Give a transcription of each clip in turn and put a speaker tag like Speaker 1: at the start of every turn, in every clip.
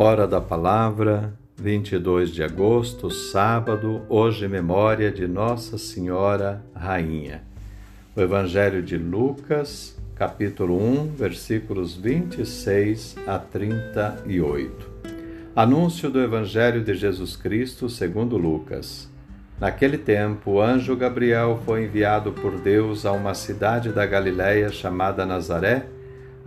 Speaker 1: Hora da Palavra, 22 de agosto, sábado, hoje memória de Nossa Senhora Rainha. O Evangelho de Lucas, capítulo 1, versículos 26 a 38. Anúncio do Evangelho de Jesus Cristo segundo Lucas. Naquele tempo, o anjo Gabriel foi enviado por Deus a uma cidade da Galiléia chamada Nazaré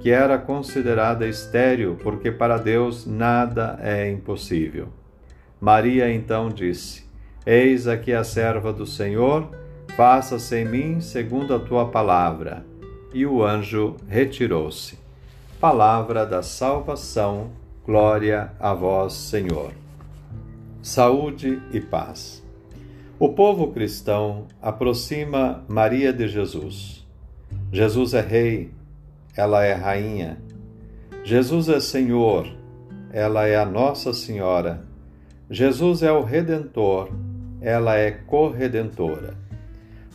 Speaker 1: que era considerada estéril, porque para Deus nada é impossível. Maria então disse: Eis aqui a serva do Senhor, faça-se em mim segundo a tua palavra. E o anjo retirou-se. Palavra da salvação, glória a vós, Senhor. Saúde e paz. O povo cristão aproxima Maria de Jesus. Jesus é Rei, ela é rainha. Jesus é Senhor, ela é a Nossa Senhora. Jesus é o Redentor, ela é corredentora.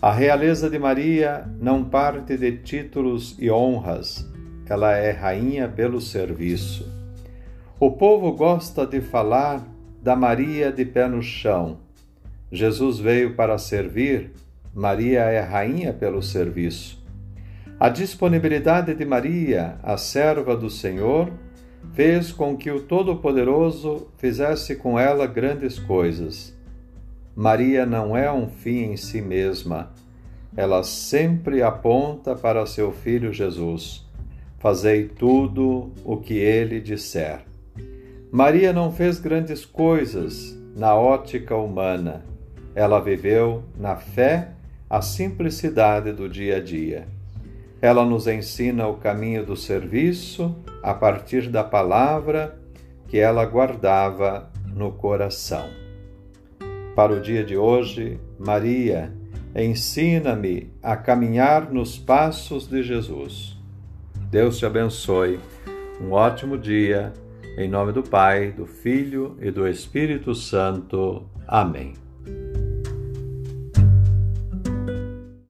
Speaker 1: A realeza de Maria não parte de títulos e honras, ela é rainha pelo serviço. O povo gosta de falar da Maria de pé no chão. Jesus veio para servir, Maria é rainha pelo serviço. A disponibilidade de Maria, a serva do Senhor, fez com que o Todo-Poderoso fizesse com ela grandes coisas. Maria não é um fim em si mesma, ela sempre aponta para seu filho Jesus. Fazei tudo o que ele disser. Maria não fez grandes coisas na ótica humana. Ela viveu na fé a simplicidade do dia a dia. Ela nos ensina o caminho do serviço a partir da palavra que ela guardava no coração. Para o dia de hoje, Maria, ensina-me a caminhar nos passos de Jesus. Deus te abençoe. Um ótimo dia. Em nome do Pai, do Filho e do Espírito Santo. Amém.